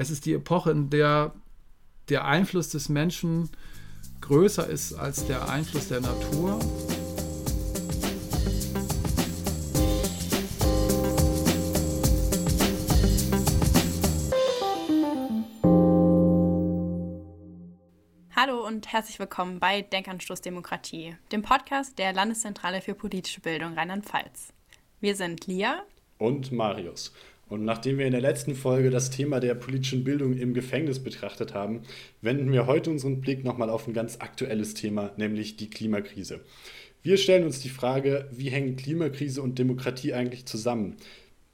Es ist die Epoche, in der der Einfluss des Menschen größer ist als der Einfluss der Natur. Hallo und herzlich willkommen bei Denkanstoß Demokratie, dem Podcast der Landeszentrale für politische Bildung Rheinland-Pfalz. Wir sind Lia und Marius. Und nachdem wir in der letzten Folge das Thema der politischen Bildung im Gefängnis betrachtet haben, wenden wir heute unseren Blick nochmal auf ein ganz aktuelles Thema, nämlich die Klimakrise. Wir stellen uns die Frage, wie hängen Klimakrise und Demokratie eigentlich zusammen?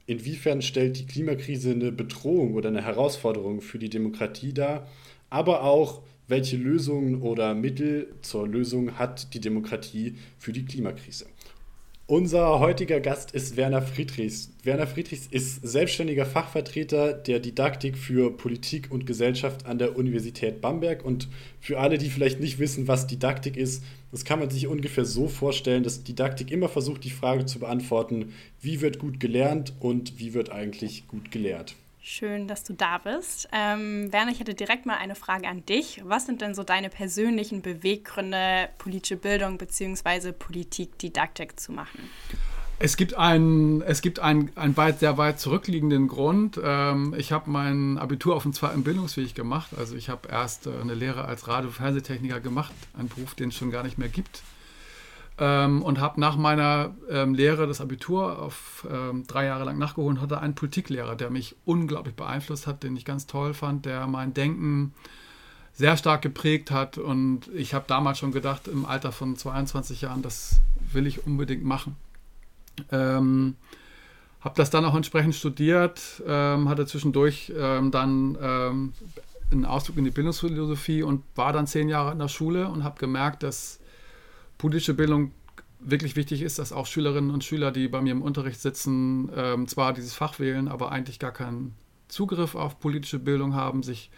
Inwiefern stellt die Klimakrise eine Bedrohung oder eine Herausforderung für die Demokratie dar? Aber auch, welche Lösungen oder Mittel zur Lösung hat die Demokratie für die Klimakrise? Unser heutiger Gast ist Werner Friedrichs. Werner Friedrichs ist selbstständiger Fachvertreter der Didaktik für Politik und Gesellschaft an der Universität Bamberg. Und für alle, die vielleicht nicht wissen, was Didaktik ist, das kann man sich ungefähr so vorstellen, dass Didaktik immer versucht, die Frage zu beantworten, wie wird gut gelernt und wie wird eigentlich gut gelehrt. Schön, dass du da bist. Ähm, Werner, ich hätte direkt mal eine Frage an dich. Was sind denn so deine persönlichen Beweggründe, politische Bildung bzw. Politikdidaktik zu machen? Es gibt einen, es gibt einen, einen weit, sehr weit zurückliegenden Grund. Ähm, ich habe mein Abitur auf dem zweiten Bildungsweg gemacht. Also ich habe erst äh, eine Lehre als Radio- und Fernsehtechniker gemacht, einen Beruf, den es schon gar nicht mehr gibt ähm, und habe nach meiner ähm, Lehre das Abitur auf ähm, drei Jahre lang nachgeholt und hatte einen Politiklehrer, der mich unglaublich beeinflusst hat, den ich ganz toll fand, der mein Denken sehr stark geprägt hat und ich habe damals schon gedacht, im Alter von 22 Jahren, das will ich unbedingt machen. Ähm, habe das dann auch entsprechend studiert, ähm, hatte zwischendurch ähm, dann einen Ausflug in die Bildungsphilosophie und war dann zehn Jahre in der Schule und habe gemerkt, dass politische Bildung wirklich wichtig ist, dass auch Schülerinnen und Schüler, die bei mir im Unterricht sitzen, ähm, zwar dieses Fach wählen, aber eigentlich gar keinen Zugriff auf politische Bildung haben, sich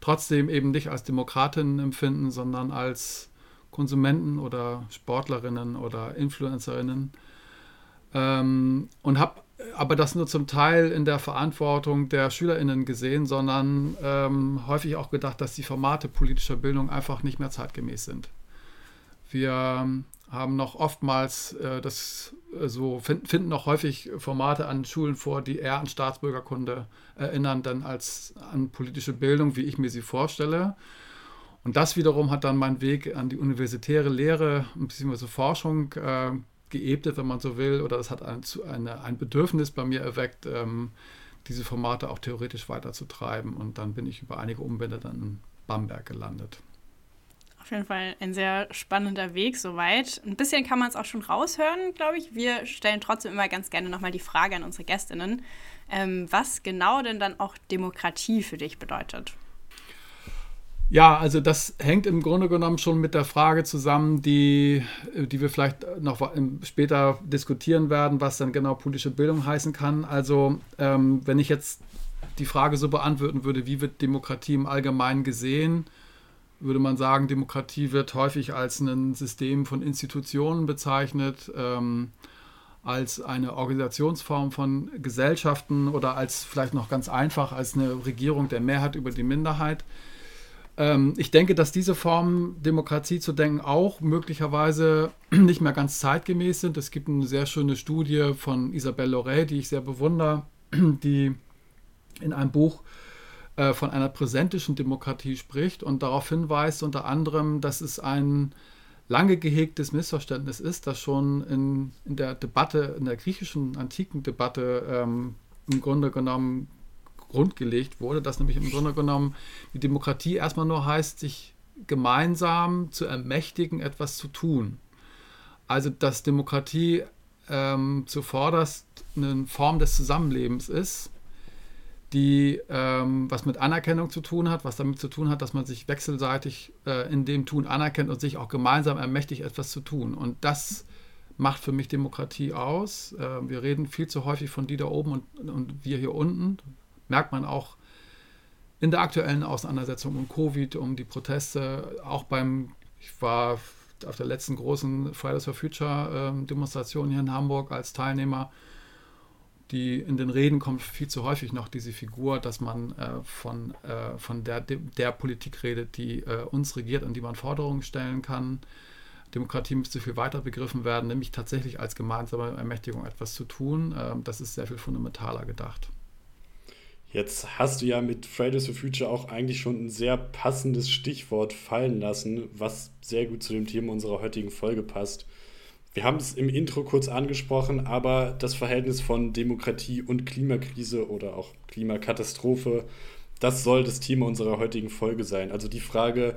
trotzdem eben nicht als Demokratinnen empfinden, sondern als Konsumenten oder Sportlerinnen oder Influencerinnen. Ähm, und habe aber das nur zum Teil in der Verantwortung der SchülerInnen gesehen, sondern ähm, häufig auch gedacht, dass die Formate politischer Bildung einfach nicht mehr zeitgemäß sind. Wir haben noch oftmals äh, das äh, so find, finden noch häufig Formate an Schulen vor, die eher an Staatsbürgerkunde erinnern, dann als an politische Bildung, wie ich mir sie vorstelle. Und das wiederum hat dann meinen Weg an die universitäre Lehre, so Forschung äh, geebnet, wenn man so will, oder das hat ein, eine, ein Bedürfnis bei mir erweckt, ähm, diese Formate auch theoretisch weiterzutreiben. Und dann bin ich über einige Umwände dann in Bamberg gelandet. Auf jeden Fall ein sehr spannender Weg soweit. Ein bisschen kann man es auch schon raushören, glaube ich. Wir stellen trotzdem immer ganz gerne nochmal die Frage an unsere Gästinnen, ähm, was genau denn dann auch Demokratie für dich bedeutet. Ja, also das hängt im Grunde genommen schon mit der Frage zusammen, die, die wir vielleicht noch später diskutieren werden, was dann genau politische Bildung heißen kann. Also ähm, wenn ich jetzt die Frage so beantworten würde, wie wird Demokratie im Allgemeinen gesehen, würde man sagen, Demokratie wird häufig als ein System von Institutionen bezeichnet, ähm, als eine Organisationsform von Gesellschaften oder als vielleicht noch ganz einfach als eine Regierung der Mehrheit über die Minderheit. Ähm, ich denke, dass diese Formen Demokratie zu denken auch möglicherweise nicht mehr ganz zeitgemäß sind. Es gibt eine sehr schöne Studie von Isabelle Loret, die ich sehr bewundere, die in einem Buch äh, von einer präsentischen Demokratie spricht und darauf hinweist unter anderem, dass es ein lange gehegtes Missverständnis ist, das schon in, in der Debatte, in der griechischen antiken Debatte ähm, im Grunde genommen grundgelegt wurde, dass nämlich im Grunde genommen die Demokratie erstmal nur heißt, sich gemeinsam zu ermächtigen, etwas zu tun. Also dass Demokratie ähm, zuvorderst eine Form des Zusammenlebens ist, die ähm, was mit Anerkennung zu tun hat, was damit zu tun hat, dass man sich wechselseitig äh, in dem Tun anerkennt und sich auch gemeinsam ermächtigt, etwas zu tun. Und das macht für mich Demokratie aus. Äh, wir reden viel zu häufig von die da oben und, und wir hier unten. Merkt man auch in der aktuellen Auseinandersetzung um Covid, um die Proteste, auch beim, ich war auf der letzten großen Fridays for Future äh, Demonstration hier in Hamburg als Teilnehmer die in den Reden kommt viel zu häufig noch diese Figur, dass man äh, von, äh, von der, der Politik redet, die äh, uns regiert, an die man Forderungen stellen kann. Demokratie müsste viel weiter begriffen werden, nämlich tatsächlich als gemeinsame Ermächtigung etwas zu tun. Ähm, das ist sehr viel fundamentaler gedacht. Jetzt hast du ja mit Fridays for Future auch eigentlich schon ein sehr passendes Stichwort fallen lassen, was sehr gut zu dem Thema unserer heutigen Folge passt. Wir haben es im Intro kurz angesprochen, aber das Verhältnis von Demokratie und Klimakrise oder auch Klimakatastrophe, das soll das Thema unserer heutigen Folge sein. Also die Frage,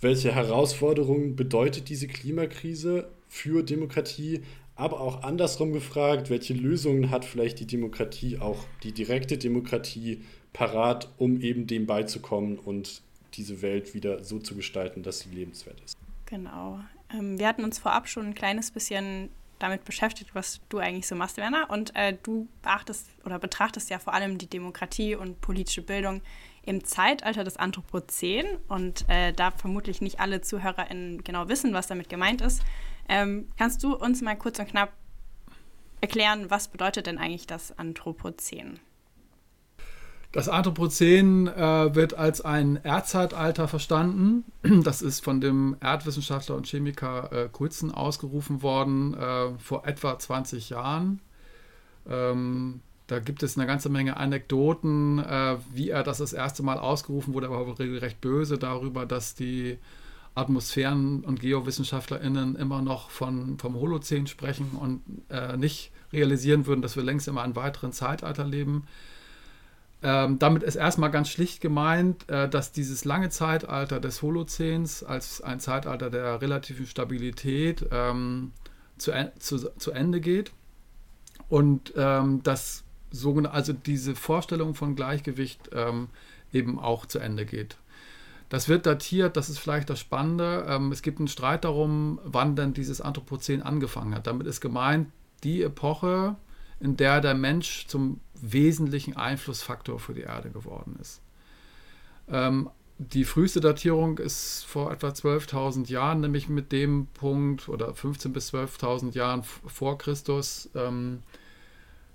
welche Herausforderungen bedeutet diese Klimakrise für Demokratie, aber auch andersrum gefragt, welche Lösungen hat vielleicht die Demokratie, auch die direkte Demokratie, parat, um eben dem beizukommen und diese Welt wieder so zu gestalten, dass sie lebenswert ist. Genau. Ähm, wir hatten uns vorab schon ein kleines bisschen damit beschäftigt, was du eigentlich so machst, Werner. Und äh, du beachtest oder betrachtest ja vor allem die Demokratie und politische Bildung im Zeitalter des Anthropozän. Und äh, da vermutlich nicht alle ZuhörerInnen genau wissen, was damit gemeint ist. Ähm, kannst du uns mal kurz und knapp erklären, was bedeutet denn eigentlich das Anthropozän? Das Anthropozän äh, wird als ein Erdzeitalter verstanden. Das ist von dem Erdwissenschaftler und Chemiker äh, Coulson ausgerufen worden äh, vor etwa 20 Jahren. Ähm, da gibt es eine ganze Menge Anekdoten, äh, wie er das das erste Mal ausgerufen wurde, aber regelrecht böse darüber, dass die Atmosphären- und GeowissenschaftlerInnen immer noch von, vom Holozän sprechen und äh, nicht realisieren würden, dass wir längst in einem weiteren Zeitalter leben. Ähm, damit ist erstmal ganz schlicht gemeint, äh, dass dieses lange Zeitalter des Holozäns als ein Zeitalter der relativen Stabilität ähm, zu, zu, zu, Ende geht und ähm, dass sogenannte, also diese Vorstellung von Gleichgewicht ähm, eben auch zu Ende geht. Das wird datiert, das ist vielleicht das Spannende. Ähm, es gibt einen Streit darum, wann denn dieses Anthropozän angefangen hat. Damit ist gemeint die Epoche, in der der Mensch zum wesentlichen Einflussfaktor für die Erde geworden ist. Ähm, die früheste Datierung ist vor etwa 12.000 Jahren, nämlich mit dem Punkt oder 15.000 bis 12.000 Jahren vor Christus, ähm,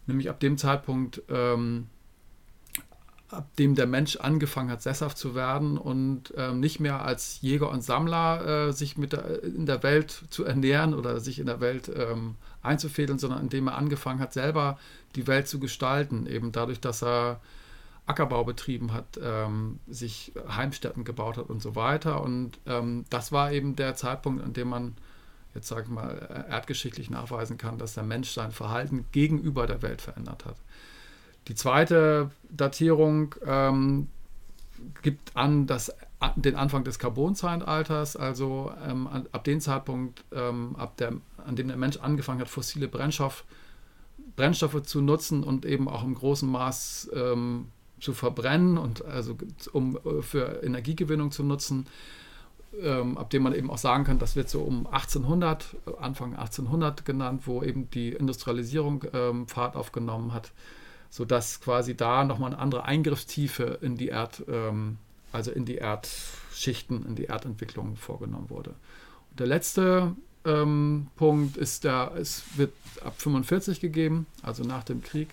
nämlich ab dem Zeitpunkt, ähm, ab dem der Mensch angefangen hat, sesshaft zu werden und ähm, nicht mehr als Jäger und Sammler äh, sich mit der, in der Welt zu ernähren oder sich in der Welt ähm, einzufädeln, sondern indem er angefangen hat, selber die Welt zu gestalten, eben dadurch, dass er Ackerbau betrieben hat, ähm, sich Heimstätten gebaut hat und so weiter. Und ähm, das war eben der Zeitpunkt, an dem man jetzt sage ich mal erdgeschichtlich nachweisen kann, dass der Mensch sein Verhalten gegenüber der Welt verändert hat. Die zweite Datierung ähm, gibt an dass, den Anfang des Carbonzeitalters, also ähm, ab dem Zeitpunkt, ähm, ab der, an dem der Mensch angefangen hat, fossile Brennstoff, Brennstoffe zu nutzen und eben auch im großen Maß ähm, zu verbrennen und also um äh, für Energiegewinnung zu nutzen, ähm, ab dem man eben auch sagen kann, das wird so um 1800, Anfang 1800 genannt, wo eben die Industrialisierung ähm, Fahrt aufgenommen hat sodass quasi da nochmal eine andere Eingriffstiefe in die Erd, ähm, also in die Erdschichten, in die Erdentwicklung vorgenommen wurde. Und der letzte ähm, Punkt ist der, es wird ab 45 gegeben, also nach dem Krieg.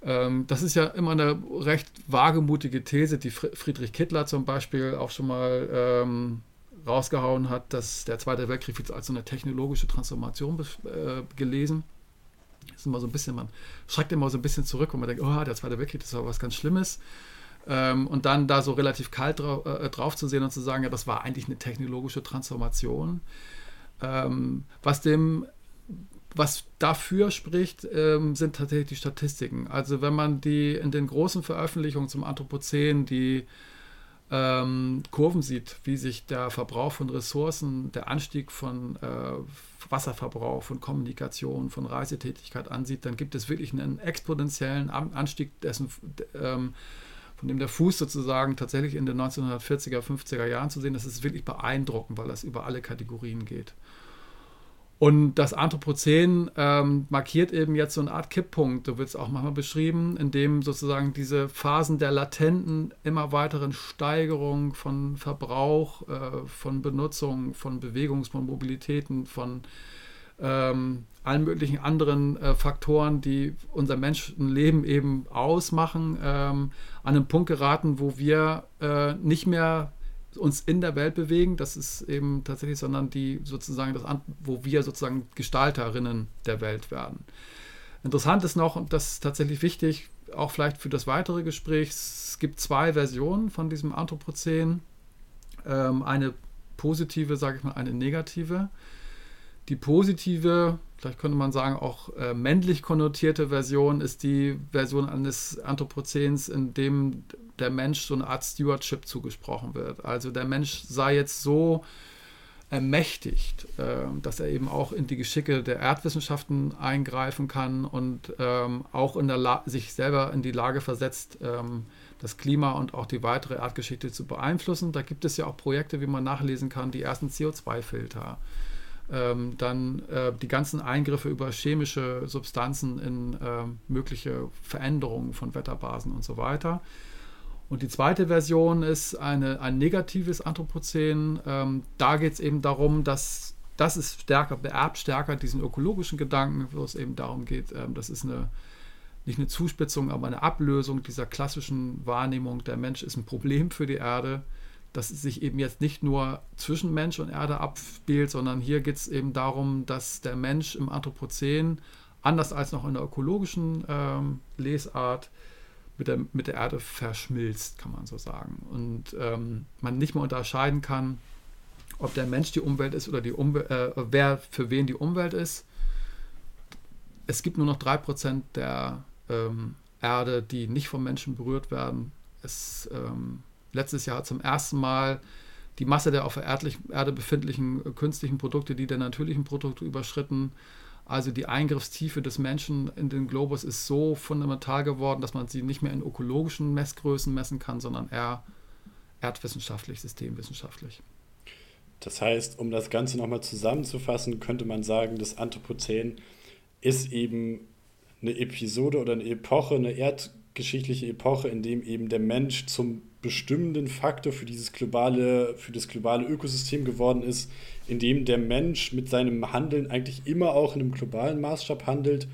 Ähm, das ist ja immer eine recht wagemutige These, die Friedrich Kittler zum Beispiel auch schon mal ähm, rausgehauen hat, dass der Zweite Weltkrieg als so eine technologische Transformation äh, gelesen ist immer so ein bisschen, man schreckt immer so ein bisschen zurück und man denkt, oh, der Zweite Weltkrieg, das war was ganz Schlimmes. Ähm, und dann da so relativ kalt drauf, äh, drauf, zu sehen und zu sagen, ja, das war eigentlich eine technologische Transformation. Ähm, was dem was dafür spricht, ähm, sind tatsächlich die Statistiken. Also wenn man die in den großen Veröffentlichungen zum Anthropozän die ähm, Kurven sieht, wie sich der Verbrauch von Ressourcen, der Anstieg von äh, Wasserverbrauch, von Kommunikation, von Reisetätigkeit ansieht, dann gibt es wirklich einen exponentiellen Anstieg dessen, ähm, von dem der Fuß sozusagen tatsächlich in den 1940er, 50er Jahren zu sehen. Das ist wirklich beeindruckend, weil das über alle Kategorien geht. Und das Anthropozän ähm, markiert eben jetzt so eine Art Kipppunkt, so wird es auch manchmal beschrieben, in dem sozusagen diese Phasen der latenten, immer weiteren Steigerung von Verbrauch, äh, von Benutzung, von Bewegungs-, von Mobilitäten, von ähm, allen möglichen anderen äh, Faktoren, die unser Menschenleben eben ausmachen, ähm, an einen Punkt geraten, wo wir äh, nicht mehr uns in der Welt bewegen, das ist eben tatsächlich, sondern die sozusagen das, wo wir sozusagen Gestalterinnen der Welt werden. Interessant ist noch, und das ist tatsächlich wichtig, auch vielleicht für das weitere Gespräch, es gibt zwei Versionen von diesem Anthropozän. Ähm, eine positive, sage ich mal, eine negative. Die positive, vielleicht könnte man sagen, auch äh, männlich konnotierte Version ist die Version eines Anthropozäns, in dem der Mensch so eine Art Stewardship zugesprochen wird. Also der Mensch sei jetzt so ermächtigt, äh, dass er eben auch in die Geschicke der Erdwissenschaften eingreifen kann und ähm, auch in der sich selber in die Lage versetzt, ähm, das Klima und auch die weitere Erdgeschichte zu beeinflussen. Da gibt es ja auch Projekte, wie man nachlesen kann, die ersten CO2-Filter. Ähm, dann äh, die ganzen Eingriffe über chemische Substanzen in äh, mögliche Veränderungen von Wetterbasen und so weiter. Und die zweite Version ist eine, ein negatives Anthropozän. Ähm, da geht es eben darum, dass das ist stärker, beerbt stärker diesen ökologischen Gedanken, wo es eben darum geht, ähm, das ist eine, nicht eine Zuspitzung, aber eine Ablösung dieser klassischen Wahrnehmung, der Mensch ist ein Problem für die Erde, dass es sich eben jetzt nicht nur zwischen Mensch und Erde abspielt, sondern hier geht es eben darum, dass der Mensch im Anthropozän, anders als noch in der ökologischen ähm, Lesart, mit der, mit der Erde verschmilzt, kann man so sagen. Und ähm, man nicht mehr unterscheiden kann, ob der Mensch die Umwelt ist oder die Umwelt, äh, wer für wen die Umwelt ist. Es gibt nur noch 3% der ähm, Erde, die nicht vom Menschen berührt werden. Es, ähm, letztes Jahr zum ersten Mal die Masse der auf der Erde befindlichen äh, künstlichen Produkte, die der natürlichen Produkte überschritten. Also die Eingriffstiefe des Menschen in den Globus ist so fundamental geworden, dass man sie nicht mehr in ökologischen Messgrößen messen kann, sondern eher erdwissenschaftlich, systemwissenschaftlich. Das heißt, um das Ganze nochmal zusammenzufassen, könnte man sagen, das Anthropozän ist eben eine Episode oder eine Epoche, eine erdgeschichtliche Epoche, in dem eben der Mensch zum bestimmenden Faktor für dieses globale, für das globale Ökosystem geworden ist, in dem der Mensch mit seinem Handeln eigentlich immer auch in einem globalen Maßstab handelt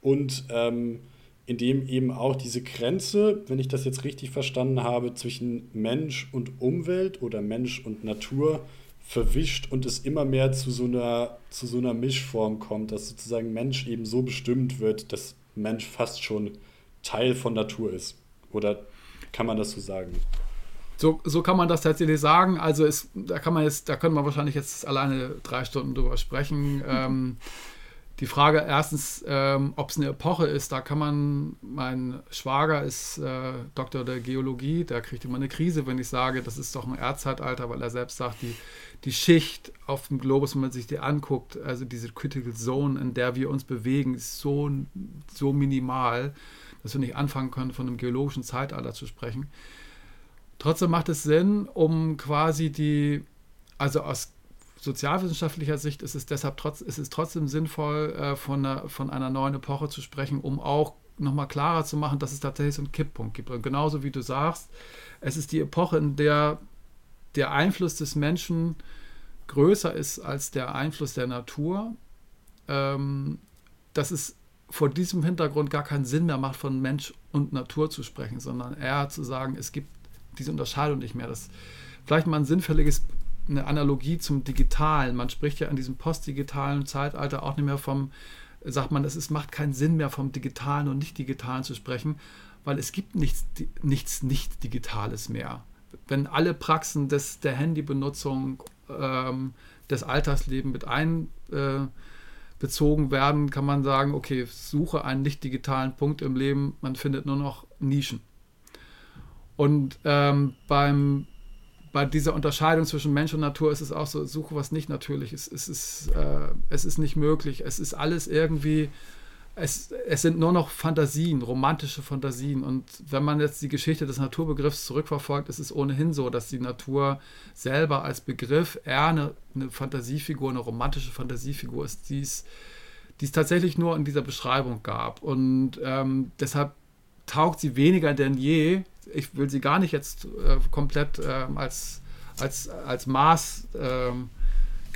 und ähm, in dem eben auch diese Grenze, wenn ich das jetzt richtig verstanden habe, zwischen Mensch und Umwelt oder Mensch und Natur verwischt und es immer mehr zu so einer, zu so einer Mischform kommt, dass sozusagen Mensch eben so bestimmt wird, dass Mensch fast schon Teil von Natur ist. Oder kann man das so sagen? So, so kann man das tatsächlich sagen. Also es, da kann man jetzt, da können wir wahrscheinlich jetzt alleine drei Stunden drüber sprechen. Ähm, die Frage erstens, ähm, ob es eine Epoche ist, da kann man, mein Schwager ist äh, Doktor der Geologie, der kriegt immer eine Krise, wenn ich sage, das ist doch ein Erdzeitalter, weil er selbst sagt, die, die Schicht auf dem Globus, wenn man sich die anguckt, also diese Critical Zone, in der wir uns bewegen, ist so, so minimal dass wir nicht anfangen können, von einem geologischen Zeitalter zu sprechen. Trotzdem macht es Sinn, um quasi die, also aus sozialwissenschaftlicher Sicht ist es deshalb trotz, ist es trotzdem sinnvoll, äh, von, einer, von einer neuen Epoche zu sprechen, um auch nochmal klarer zu machen, dass es tatsächlich so einen Kipppunkt gibt. Und genauso wie du sagst, es ist die Epoche, in der der Einfluss des Menschen größer ist als der Einfluss der Natur. Ähm, das ist vor diesem Hintergrund gar keinen Sinn mehr macht, von Mensch und Natur zu sprechen, sondern eher zu sagen, es gibt diese Unterscheidung nicht mehr. Das vielleicht mal ein sinnfälliges eine Analogie zum Digitalen. Man spricht ja in diesem postdigitalen Zeitalter auch nicht mehr vom, sagt man, es ist, macht keinen Sinn mehr vom Digitalen und Nicht-Digitalen zu sprechen, weil es gibt nichts, nichts Nicht-Digitales mehr. Wenn alle Praxen des, der Handybenutzung, ähm, des Alltagslebens mit ein äh, bezogen werden, kann man sagen, okay, suche einen nicht digitalen Punkt im Leben, man findet nur noch Nischen. Und ähm, beim, bei dieser Unterscheidung zwischen Mensch und Natur ist es auch so, suche was nicht natürlich ist. Es ist, äh, es ist nicht möglich. Es ist alles irgendwie es, es sind nur noch Fantasien, romantische Fantasien. Und wenn man jetzt die Geschichte des Naturbegriffs zurückverfolgt, ist es ohnehin so, dass die Natur selber als Begriff eher eine, eine Fantasiefigur, eine romantische Fantasiefigur ist, die es, tatsächlich nur in dieser Beschreibung gab. Und ähm, deshalb taugt sie weniger denn je. Ich will sie gar nicht jetzt äh, komplett äh, als, als, als Maß. Äh,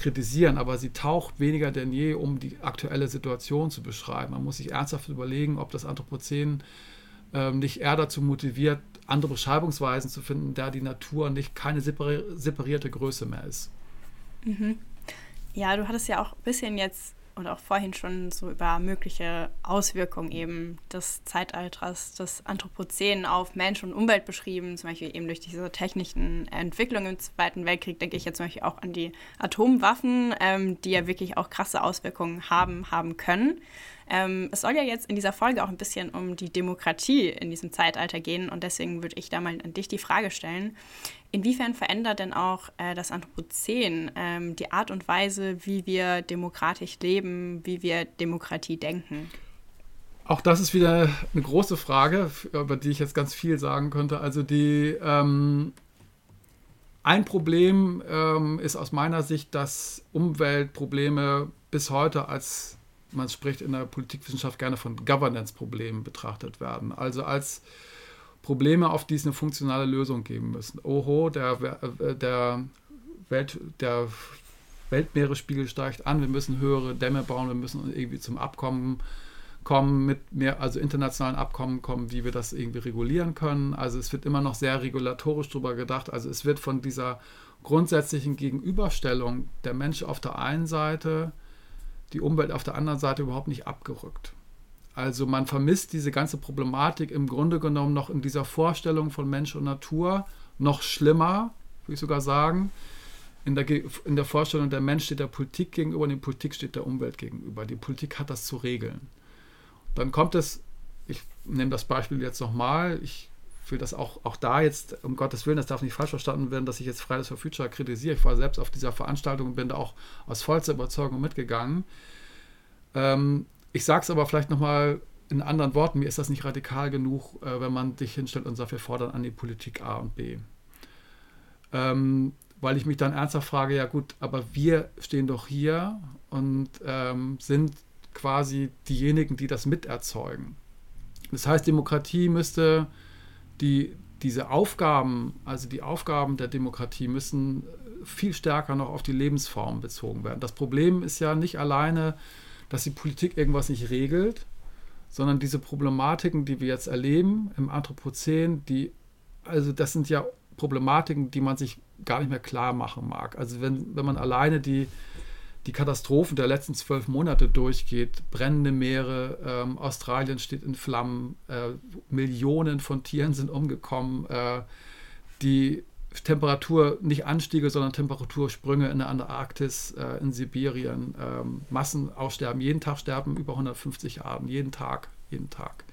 kritisieren, aber sie taucht weniger denn je, um die aktuelle Situation zu beschreiben. Man muss sich ernsthaft überlegen, ob das Anthropozän ähm, nicht eher dazu motiviert, andere Beschreibungsweisen zu finden, da die Natur nicht keine separierte Größe mehr ist. Mhm. Ja, du hattest ja auch ein bisschen jetzt und auch vorhin schon so über mögliche Auswirkungen eben des Zeitalters des Anthropozän auf Mensch und Umwelt beschrieben, zum Beispiel eben durch diese technischen Entwicklungen im Zweiten Weltkrieg, denke ich jetzt zum Beispiel auch an die Atomwaffen, ähm, die ja wirklich auch krasse Auswirkungen haben, haben können. Ähm, es soll ja jetzt in dieser Folge auch ein bisschen um die Demokratie in diesem Zeitalter gehen und deswegen würde ich da mal an dich die Frage stellen, inwiefern verändert denn auch äh, das Anthropozän ähm, die Art und Weise, wie wir demokratisch leben, wie wir Demokratie denken? Auch das ist wieder eine große Frage, über die ich jetzt ganz viel sagen könnte. Also die ähm, ein Problem ähm, ist aus meiner Sicht, dass Umweltprobleme bis heute als man spricht in der Politikwissenschaft gerne von Governance-Problemen betrachtet werden. Also als Probleme, auf die es eine funktionale Lösung geben müssen. Oho, der, der, Welt, der Weltmeeresspiegel steigt an, wir müssen höhere Dämme bauen, wir müssen irgendwie zum Abkommen kommen, mit mehr, also internationalen Abkommen kommen, wie wir das irgendwie regulieren können. Also es wird immer noch sehr regulatorisch darüber gedacht. Also es wird von dieser grundsätzlichen Gegenüberstellung der Mensch auf der einen Seite die Umwelt auf der anderen Seite überhaupt nicht abgerückt. Also man vermisst diese ganze Problematik im Grunde genommen noch in dieser Vorstellung von Mensch und Natur, noch schlimmer, würde ich sogar sagen, in der, in der Vorstellung, der Mensch steht der Politik gegenüber und die Politik steht der Umwelt gegenüber. Die Politik hat das zu regeln. Dann kommt es, ich nehme das Beispiel jetzt nochmal, ich will das auch, auch da jetzt, um Gottes Willen, das darf nicht falsch verstanden werden, dass ich jetzt Fridays for Future kritisiere. Ich war selbst auf dieser Veranstaltung und bin da auch aus vollster Überzeugung mitgegangen. Ähm, ich sage es aber vielleicht nochmal in anderen Worten, mir ist das nicht radikal genug, äh, wenn man sich hinstellt und sagt, wir fordern an die Politik A und B. Ähm, weil ich mich dann ernsthaft frage, ja gut, aber wir stehen doch hier und ähm, sind quasi diejenigen, die das miterzeugen. Das heißt, Demokratie müsste die, diese Aufgaben, also die Aufgaben der Demokratie müssen viel stärker noch auf die Lebensform bezogen werden. Das Problem ist ja nicht alleine, dass die Politik irgendwas nicht regelt, sondern diese Problematiken, die wir jetzt erleben im Anthropozän, die, also das sind ja Problematiken, die man sich gar nicht mehr klar machen mag. Also wenn, wenn man alleine die, die Katastrophen der letzten zwölf Monate durchgeht, brennende Meere, ähm, Australien steht in Flammen, äh, Millionen von Tieren sind umgekommen, äh, die Temperatur nicht Anstiege, sondern Temperatursprünge in der Antarktis, äh, in Sibirien, ähm, Massenaussterben. Jeden Tag sterben über 150 Arten, jeden Tag, jeden Tag.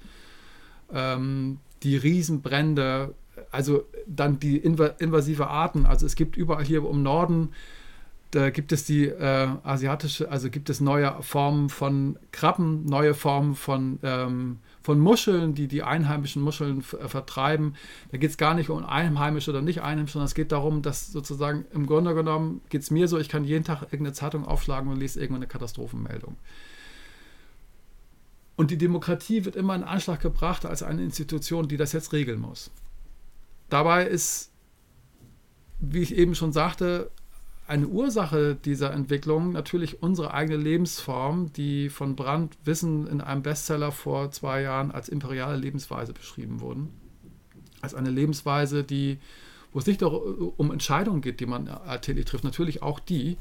Ähm, die Riesenbrände, also dann die invasive Arten. Also es gibt überall hier im Norden da gibt es die äh, asiatische, also gibt es neue Formen von Krabben, neue Formen von, ähm, von Muscheln, die die einheimischen Muscheln äh, vertreiben. Da geht es gar nicht um einheimisch oder nicht einheimisch, sondern es geht darum, dass sozusagen im Grunde genommen geht es mir so, ich kann jeden Tag irgendeine Zeitung aufschlagen und lese irgendeine Katastrophenmeldung. Und die Demokratie wird immer in Anschlag gebracht als eine Institution, die das jetzt regeln muss. Dabei ist, wie ich eben schon sagte, eine Ursache dieser Entwicklung natürlich unsere eigene Lebensform, die von Brandt Wissen in einem Bestseller vor zwei Jahren als imperiale Lebensweise beschrieben wurden. Als eine Lebensweise, die, wo es nicht um Entscheidungen geht, die man alltäglich trifft, natürlich auch die,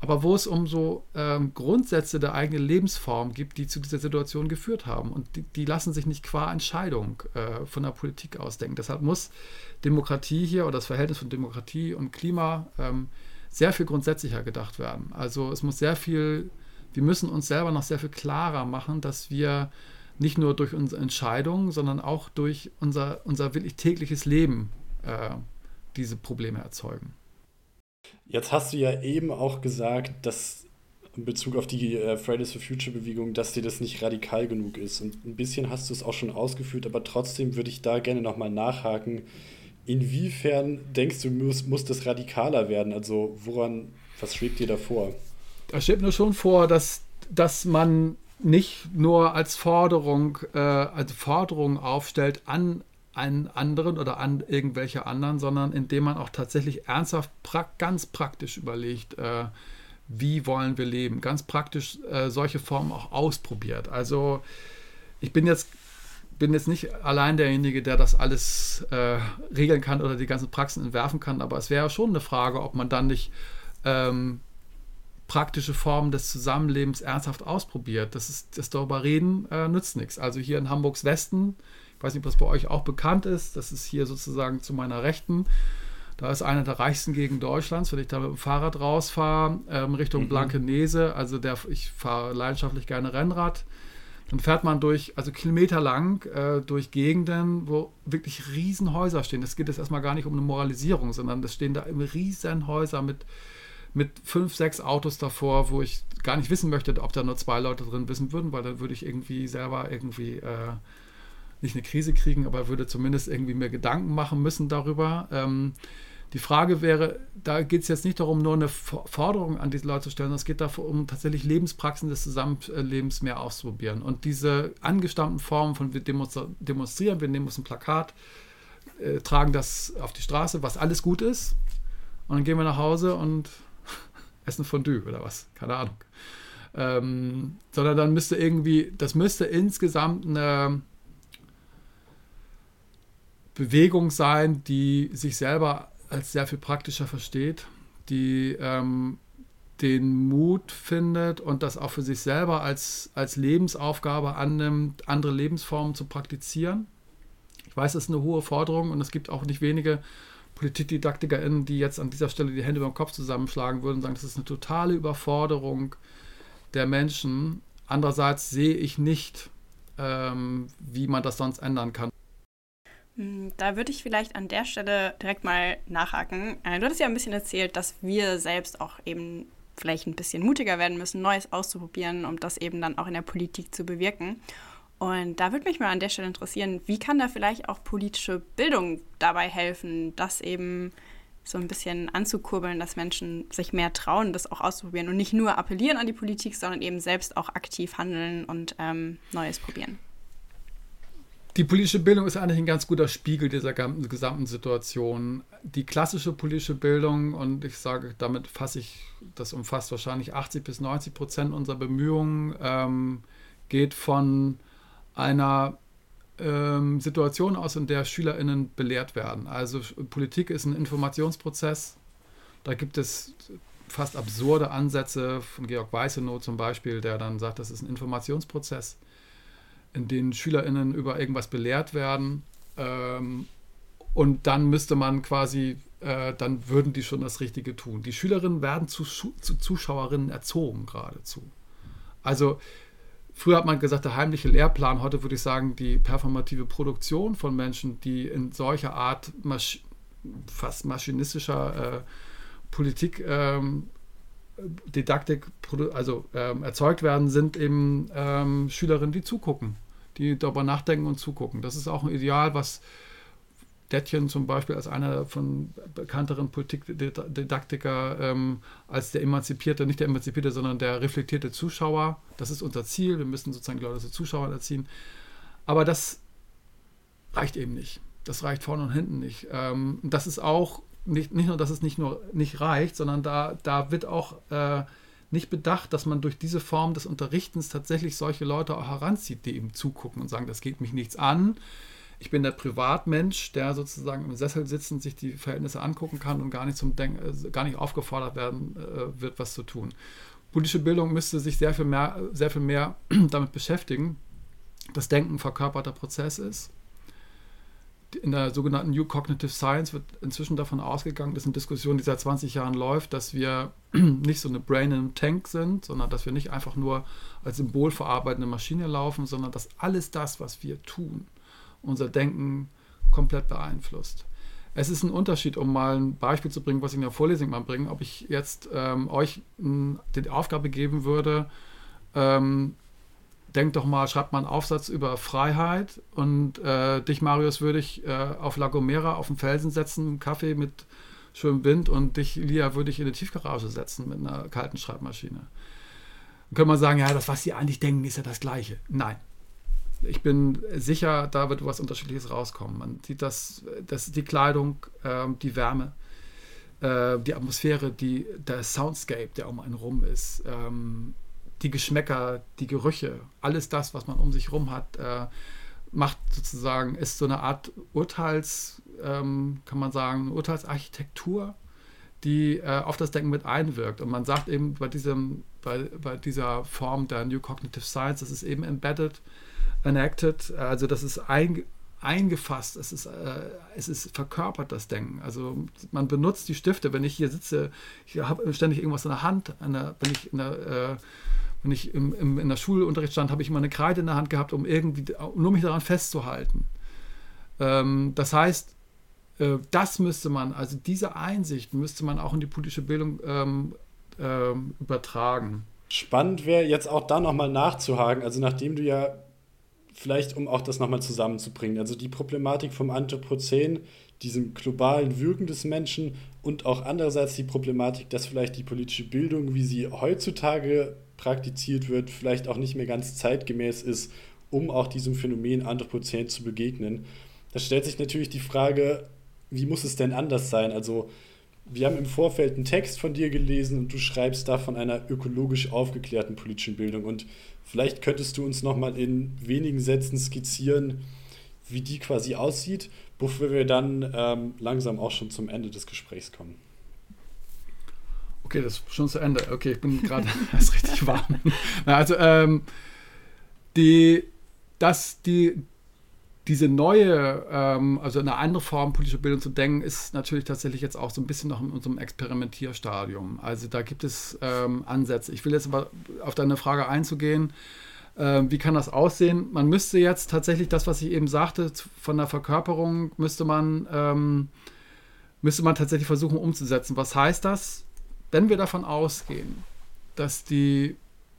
aber wo es um so ähm, Grundsätze der eigenen Lebensform gibt, die zu dieser Situation geführt haben. Und die, die lassen sich nicht qua Entscheidung äh, von der Politik ausdenken. Deshalb muss Demokratie hier oder das Verhältnis von Demokratie und Klima ähm, sehr viel grundsätzlicher gedacht werden. Also es muss sehr viel, wir müssen uns selber noch sehr viel klarer machen, dass wir nicht nur durch unsere Entscheidungen, sondern auch durch unser, unser wirklich tägliches Leben äh, diese Probleme erzeugen. Jetzt hast du ja eben auch gesagt, dass in Bezug auf die äh, Fridays for Future Bewegung, dass dir das nicht radikal genug ist. Und ein bisschen hast du es auch schon ausgeführt, aber trotzdem würde ich da gerne nochmal nachhaken. Inwiefern denkst du, muss, muss das radikaler werden? Also woran, was schwebt dir da vor? Da schwebt mir schon vor, dass, dass man nicht nur als Forderung, äh, als Forderung aufstellt an einen anderen oder an irgendwelche anderen, sondern indem man auch tatsächlich ernsthaft pra ganz praktisch überlegt, äh, wie wollen wir leben, ganz praktisch äh, solche Formen auch ausprobiert. Also ich bin jetzt bin jetzt nicht allein derjenige, der das alles äh, regeln kann oder die ganzen Praxen entwerfen kann, aber es wäre schon eine Frage, ob man dann nicht ähm, praktische Formen des Zusammenlebens ernsthaft ausprobiert. Das, ist, das darüber reden äh, nützt nichts. Also hier in Hamburgs Westen, ich weiß nicht, ob das bei euch auch bekannt ist, das ist hier sozusagen zu meiner Rechten. Da ist eine der reichsten Gegenden Deutschlands. Wenn ich da mit dem Fahrrad rausfahre, ähm, Richtung mhm. Blankenese, also der, ich fahre leidenschaftlich gerne Rennrad, dann fährt man durch, also kilometerlang, äh, durch Gegenden, wo wirklich Riesenhäuser stehen. Es geht jetzt erstmal gar nicht um eine Moralisierung, sondern es stehen da Riesenhäuser mit mit fünf, sechs Autos davor, wo ich gar nicht wissen möchte, ob da nur zwei Leute drin wissen würden, weil dann würde ich irgendwie selber irgendwie äh, nicht eine Krise kriegen, aber würde zumindest irgendwie mir Gedanken machen müssen darüber. Ähm, die Frage wäre, da geht es jetzt nicht darum, nur eine Forderung an diese Leute zu stellen, sondern es geht darum, tatsächlich Lebenspraxen des Zusammenlebens mehr auszuprobieren. Und diese angestammten Formen von wir demonstrieren, wir nehmen uns ein Plakat, äh, tragen das auf die Straße, was alles gut ist, und dann gehen wir nach Hause und essen Fondue oder was, keine Ahnung. Ähm, sondern dann müsste irgendwie, das müsste insgesamt eine Bewegung sein, die sich selber als sehr viel praktischer versteht, die ähm, den Mut findet und das auch für sich selber als, als Lebensaufgabe annimmt, andere Lebensformen zu praktizieren. Ich weiß, das ist eine hohe Forderung und es gibt auch nicht wenige PolitikdidaktikerInnen, die jetzt an dieser Stelle die Hände über den Kopf zusammenschlagen würden und sagen, das ist eine totale Überforderung der Menschen. Andererseits sehe ich nicht, ähm, wie man das sonst ändern kann. Hm, da würde ich vielleicht an der Stelle direkt mal nachhaken. Äh, du hattest ja ein bisschen erzählt, dass wir selbst auch eben vielleicht ein bisschen mutiger werden müssen, Neues auszuprobieren, um das eben dann auch in der Politik zu bewirken. Und da würde mich mal an der Stelle interessieren, wie kann da vielleicht auch politische Bildung dabei helfen, das eben so ein bisschen anzukurbeln, dass Menschen sich mehr trauen, das auch auszuprobieren und nicht nur appellieren an die Politik, sondern eben selbst auch aktiv handeln und ähm, Neues probieren. Die politische Bildung ist eigentlich ein ganz guter Spiegel dieser gesamten Situation. Die klassische politische Bildung, und ich sage, damit fasse ich, das umfasst wahrscheinlich 80 bis 90 Prozent unserer Bemühungen, ähm, geht von einer ähm, Situation aus, in der SchülerInnen belehrt werden. Also Politik ist ein Informationsprozess. Da gibt es fast absurde Ansätze von Georg Weißenow zum Beispiel, der dann sagt, das ist ein Informationsprozess, in dem SchülerInnen über irgendwas belehrt werden. Ähm, und dann müsste man quasi, äh, dann würden die schon das Richtige tun. Die Schülerinnen werden zu, zu Zuschauerinnen erzogen geradezu. Also Früher hat man gesagt, der heimliche Lehrplan, heute würde ich sagen, die performative Produktion von Menschen, die in solcher Art Masch fast maschinistischer äh, Politik, ähm, Didaktik also ähm, erzeugt werden, sind eben ähm, Schülerinnen, die zugucken, die darüber nachdenken und zugucken. Das ist auch ein Ideal, was Dettchen zum Beispiel als einer von bekannteren Politikdidaktiker ähm, als der emanzipierte, nicht der emanzipierte, sondern der reflektierte Zuschauer. Das ist unser Ziel. Wir müssen sozusagen die Leute zu Zuschauern erziehen. Aber das reicht eben nicht. Das reicht vorne und hinten nicht. Ähm, das ist auch nicht, nicht nur, dass es nicht nur nicht reicht, sondern da, da wird auch äh, nicht bedacht, dass man durch diese Form des Unterrichtens tatsächlich solche Leute auch heranzieht, die eben zugucken und sagen, das geht mich nichts an ich bin der Privatmensch, der sozusagen im Sessel sitzend sich die Verhältnisse angucken kann und gar nicht zum Denken, äh, gar nicht aufgefordert werden äh, wird, was zu tun. Politische Bildung müsste sich sehr viel mehr, sehr viel mehr damit beschäftigen, dass Denken verkörperter Prozess ist. In der sogenannten New Cognitive Science wird inzwischen davon ausgegangen, das ist eine Diskussion, die seit 20 Jahren läuft, dass wir nicht so eine Brain in Tank sind, sondern dass wir nicht einfach nur als Symbol verarbeitende Maschine laufen, sondern dass alles das, was wir tun, unser Denken komplett beeinflusst. Es ist ein Unterschied, um mal ein Beispiel zu bringen, was ich in der Vorlesung mal bringe, ob ich jetzt ähm, euch die Aufgabe geben würde, ähm, denkt doch mal, schreibt mal einen Aufsatz über Freiheit und äh, dich, Marius, würde ich äh, auf La Gomera auf den Felsen setzen, Kaffee mit schönem Wind und dich, Lia, würde ich in eine Tiefgarage setzen mit einer kalten Schreibmaschine. Dann könnte man sagen, ja, das, was sie eigentlich denken, ist ja das Gleiche. Nein, ich bin sicher, da wird was Unterschiedliches rauskommen. Man sieht das, das die Kleidung, ähm, die Wärme. äh, die Atmosphäre, die, der Soundscape, der um einen rum ist, ähm, die Geschmäcker, die Gerüche, alles das, was man um sich rum hat, äh, macht sozusagen, ist so eine Art Urteils, ähm, kann man sagen, Urteilsarchitektur, die äh, auf das Denken mit einwirkt. Und man sagt eben bei, diesem, bei, bei dieser Form der New Cognitive Science, das ist eben embedded, enacted, also das ist ein, eingefasst, es ist, äh, es ist verkörpert, das Denken. Also man benutzt die Stifte, wenn ich hier sitze, ich habe ständig irgendwas in der Hand, der, wenn ich in der äh, wenn ich im, im, in der Schulunterricht stand, habe ich immer eine Kreide in der Hand gehabt, um irgendwie, nur mich daran festzuhalten. Ähm, das heißt, äh, das müsste man, also diese Einsicht müsste man auch in die politische Bildung ähm, ähm, übertragen. Spannend wäre jetzt auch da nochmal nachzuhaken, also nachdem du ja vielleicht, um auch das nochmal zusammenzubringen, also die Problematik vom Anthropozän, diesem globalen Wirken des Menschen und auch andererseits die Problematik, dass vielleicht die politische Bildung, wie sie heutzutage praktiziert wird, vielleicht auch nicht mehr ganz zeitgemäß ist, um auch diesem Phänomen Anthropozän zu begegnen. Da stellt sich natürlich die Frage, wie muss es denn anders sein? Also, wir haben im Vorfeld einen Text von dir gelesen und du schreibst da von einer ökologisch aufgeklärten politischen Bildung. Und vielleicht könntest du uns nochmal in wenigen Sätzen skizzieren, wie die quasi aussieht, bevor wir dann ähm, langsam auch schon zum Ende des Gesprächs kommen. Okay, das ist schon zu Ende. Okay, ich bin gerade erst richtig warm. also, ähm, die, dass die, diese neue, ähm, also eine andere Form politischer Bildung zu denken, ist natürlich tatsächlich jetzt auch so ein bisschen noch in unserem Experimentierstadium. Also da gibt es ähm, Ansätze. Ich will jetzt aber auf deine Frage einzugehen. Äh, wie kann das aussehen? Man müsste jetzt tatsächlich das, was ich eben sagte, von der Verkörperung müsste man, ähm, müsste man tatsächlich versuchen umzusetzen. Was heißt das? Wenn wir davon ausgehen, dass die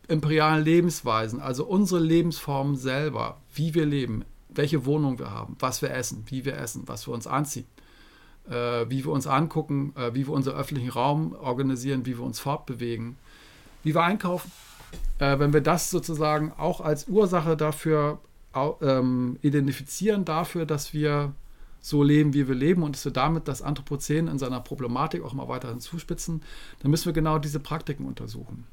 imperialen Lebensweisen, also unsere Lebensformen selber, wie wir leben, welche Wohnung wir haben, was wir essen, wie wir essen, was wir uns anziehen, äh, wie wir uns angucken, äh, wie wir unseren öffentlichen Raum organisieren, wie wir uns fortbewegen, wie wir einkaufen. Äh, wenn wir das sozusagen auch als Ursache dafür ähm, identifizieren, dafür, dass wir so leben, wie wir leben und dass wir damit das Anthropozän in seiner Problematik auch mal weiterhin zuspitzen, dann müssen wir genau diese Praktiken untersuchen.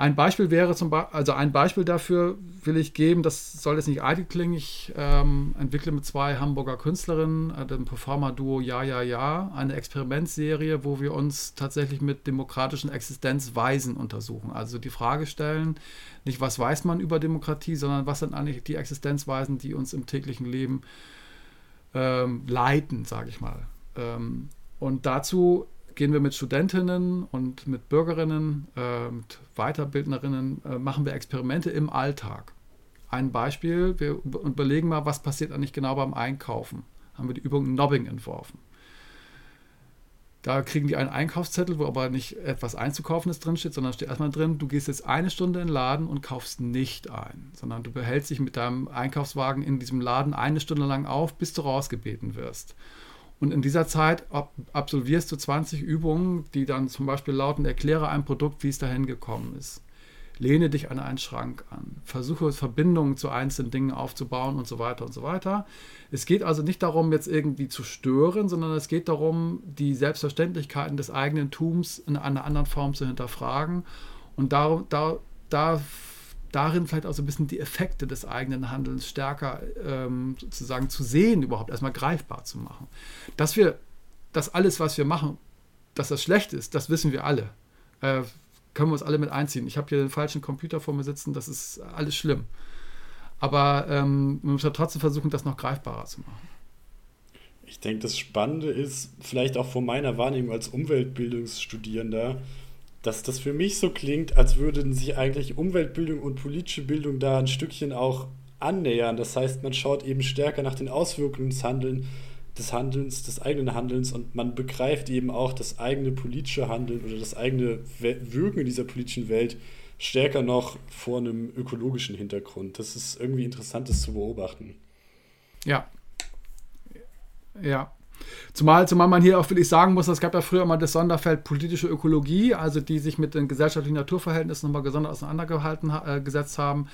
Ein Beispiel wäre zum Beispiel, also ein Beispiel dafür will ich geben, das soll jetzt nicht eitel klingen. Ich ähm, entwickle mit zwei Hamburger Künstlerinnen, äh, dem Performer-Duo Ja, Ja, Ja, eine Experimentserie, wo wir uns tatsächlich mit demokratischen Existenzweisen untersuchen. Also die Frage stellen, nicht was weiß man über Demokratie, sondern was sind eigentlich die Existenzweisen, die uns im täglichen Leben äh, ähm, leiten, sage ich mal. Ähm, und dazu gehen wir mit Studentinnen und mit Bürgerinnen, äh, mit Weiterbildnerinnen, äh, machen wir Experimente im Alltag. Ein Beispiel, wir überlegen mal, was passiert eigentlich genau beim Einkaufen. Haben wir die Übung Nobbing entworfen. Da kriegen die einen Einkaufszettel, wo aber nicht etwas einzukaufenes drinsteht, sondern steht erstmal drin, du gehst jetzt eine Stunde in den Laden und kaufst nicht ein, sondern du behältst dich mit deinem Einkaufswagen in diesem Laden eine Stunde lang auf, bis du rausgebeten wirst. Und in dieser Zeit absolvierst du 20 Übungen, die dann zum Beispiel lauten, erkläre ein Produkt, wie es dahin gekommen ist lehne dich an einen Schrank an, versuche Verbindungen zu einzelnen Dingen aufzubauen und so weiter und so weiter. Es geht also nicht darum, jetzt irgendwie zu stören, sondern es geht darum, die Selbstverständlichkeiten des eigenen Tums in einer anderen Form zu hinterfragen und da, da, da, darin vielleicht auch so ein bisschen die Effekte des eigenen Handelns stärker ähm, sozusagen zu sehen, überhaupt erstmal greifbar zu machen. Dass wir, dass alles, was wir machen, dass das schlecht ist, das wissen wir alle. Äh, können wir uns alle mit einziehen. Ich habe hier den falschen Computer vor mir sitzen, das ist alles schlimm. Aber ähm, man muss ja trotzdem versuchen, das noch greifbarer zu machen. Ich denke, das Spannende ist, vielleicht auch von meiner Wahrnehmung als Umweltbildungsstudierender, dass das für mich so klingt, als würden sich eigentlich Umweltbildung und politische Bildung da ein Stückchen auch annähern. Das heißt, man schaut eben stärker nach den Auswirkungen des Handelns des Handelns, des eigenen Handelns und man begreift eben auch das eigene politische Handeln oder das eigene Wirken in dieser politischen Welt stärker noch vor einem ökologischen Hintergrund. Das ist irgendwie interessant, das zu beobachten. Ja. Ja. Zumal, zumal man hier auch wirklich sagen muss, es gab ja früher mal das Sonderfeld politische Ökologie, also die sich mit den gesellschaftlichen Naturverhältnissen nochmal gesondert auseinandergehalten äh, haben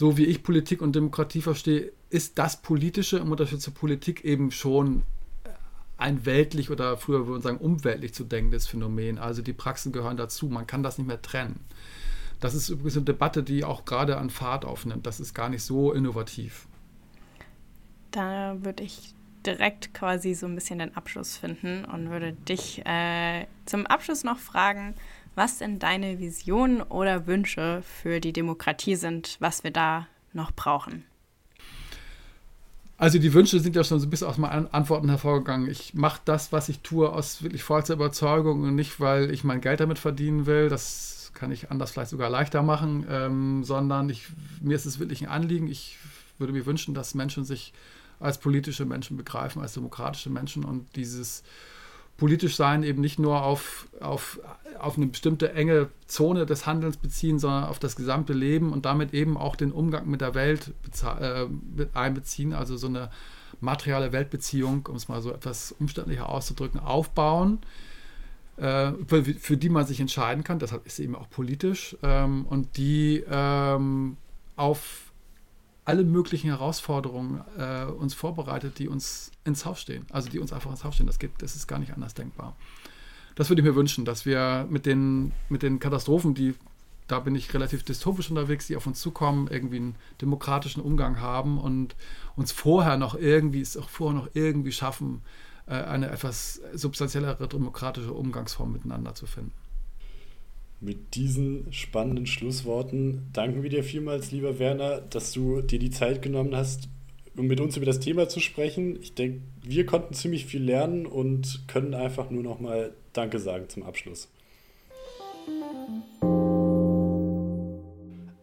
so wie ich Politik und Demokratie verstehe, ist das Politische im Unterschied zur Politik eben schon ein weltlich oder früher würde man sagen umweltlich zu denkendes Phänomen. Also die Praxen gehören dazu. Man kann das nicht mehr trennen. Das ist übrigens eine Debatte, die auch gerade an Fahrt aufnimmt. Das ist gar nicht so innovativ. Da würde ich direkt quasi so ein bisschen den Abschluss finden und würde dich äh, zum Abschluss noch fragen, was denn deine Visionen oder Wünsche für die Demokratie sind, was wir da noch brauchen. Also die Wünsche sind ja schon so ein bisschen aus meinen Antworten hervorgegangen. Ich mache das, was ich tue, aus wirklich vollster Überzeugung und nicht, weil ich mein Geld damit verdienen will. Das kann ich anders vielleicht sogar leichter machen, ähm, sondern ich, mir ist es wirklich ein Anliegen. Ich würde mir wünschen, dass Menschen sich als politische Menschen begreifen, als demokratische Menschen und dieses politisch sein eben nicht nur auf, auf, auf eine bestimmte enge Zone des Handelns beziehen, sondern auf das gesamte Leben und damit eben auch den Umgang mit der Welt äh, einbeziehen, also so eine materielle Weltbeziehung, um es mal so etwas umständlicher auszudrücken, aufbauen, äh, für, für, die man sich entscheiden kann, deshalb ist eben auch politisch ähm, und die ähm, auf alle möglichen Herausforderungen äh, uns vorbereitet, die uns ins Haus stehen. Also die uns einfach ins Haus stehen. Das, geht, das ist gar nicht anders denkbar. Das würde ich mir wünschen, dass wir mit den, mit den Katastrophen, die, da bin ich relativ dystopisch unterwegs, die auf uns zukommen, irgendwie einen demokratischen Umgang haben und uns vorher noch irgendwie, es auch vorher noch irgendwie schaffen, äh, eine etwas substanziellere demokratische Umgangsform miteinander zu finden. Mit diesen spannenden Schlussworten danken wir dir vielmals, lieber Werner, dass du dir die Zeit genommen hast, um mit uns über das Thema zu sprechen. Ich denke, wir konnten ziemlich viel lernen und können einfach nur noch mal Danke sagen zum Abschluss.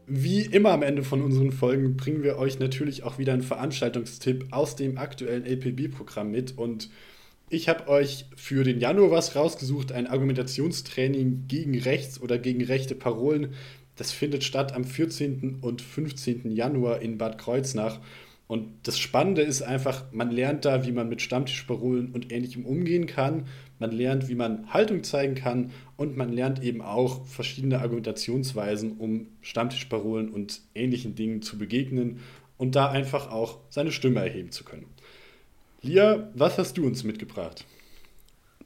Wie immer am Ende von unseren Folgen bringen wir euch natürlich auch wieder einen Veranstaltungstipp aus dem aktuellen LPB-Programm mit und ich habe euch für den Januar was rausgesucht, ein Argumentationstraining gegen rechts oder gegen rechte Parolen. Das findet statt am 14. und 15. Januar in Bad Kreuznach. Und das Spannende ist einfach, man lernt da, wie man mit Stammtischparolen und ähnlichem umgehen kann. Man lernt, wie man Haltung zeigen kann und man lernt eben auch verschiedene Argumentationsweisen, um Stammtischparolen und ähnlichen Dingen zu begegnen und da einfach auch seine Stimme erheben zu können. Lia, was hast du uns mitgebracht?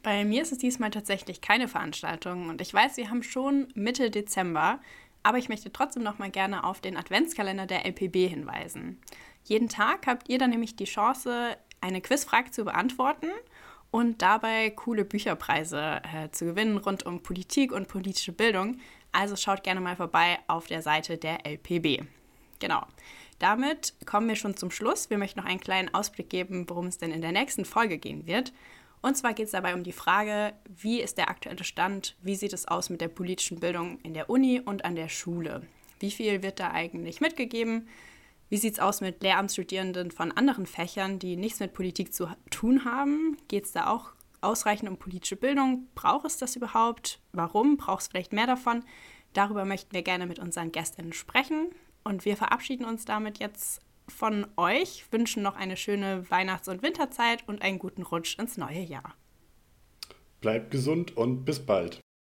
Bei mir ist es diesmal tatsächlich keine Veranstaltung und ich weiß, wir haben schon Mitte Dezember, aber ich möchte trotzdem noch mal gerne auf den Adventskalender der LPB hinweisen. Jeden Tag habt ihr dann nämlich die Chance, eine Quizfrage zu beantworten und dabei coole Bücherpreise äh, zu gewinnen rund um Politik und politische Bildung. Also schaut gerne mal vorbei auf der Seite der LPB. Genau. Damit kommen wir schon zum Schluss. Wir möchten noch einen kleinen Ausblick geben, worum es denn in der nächsten Folge gehen wird. Und zwar geht es dabei um die Frage, wie ist der aktuelle Stand, wie sieht es aus mit der politischen Bildung in der Uni und an der Schule? Wie viel wird da eigentlich mitgegeben? Wie sieht es aus mit Lehramtsstudierenden von anderen Fächern, die nichts mit Politik zu tun haben? Geht es da auch ausreichend um politische Bildung? Braucht es das überhaupt? Warum? Braucht es vielleicht mehr davon? Darüber möchten wir gerne mit unseren Gästinnen sprechen. Und wir verabschieden uns damit jetzt von euch, wünschen noch eine schöne Weihnachts- und Winterzeit und einen guten Rutsch ins neue Jahr. Bleibt gesund und bis bald.